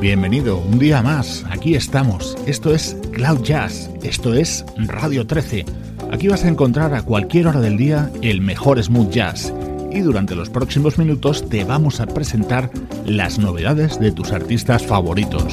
Bienvenido un día más. Aquí estamos. Esto es Cloud Jazz. Esto es Radio 13. Aquí vas a encontrar a cualquier hora del día el mejor smooth jazz. Y durante los próximos minutos te vamos a presentar las novedades de tus artistas favoritos.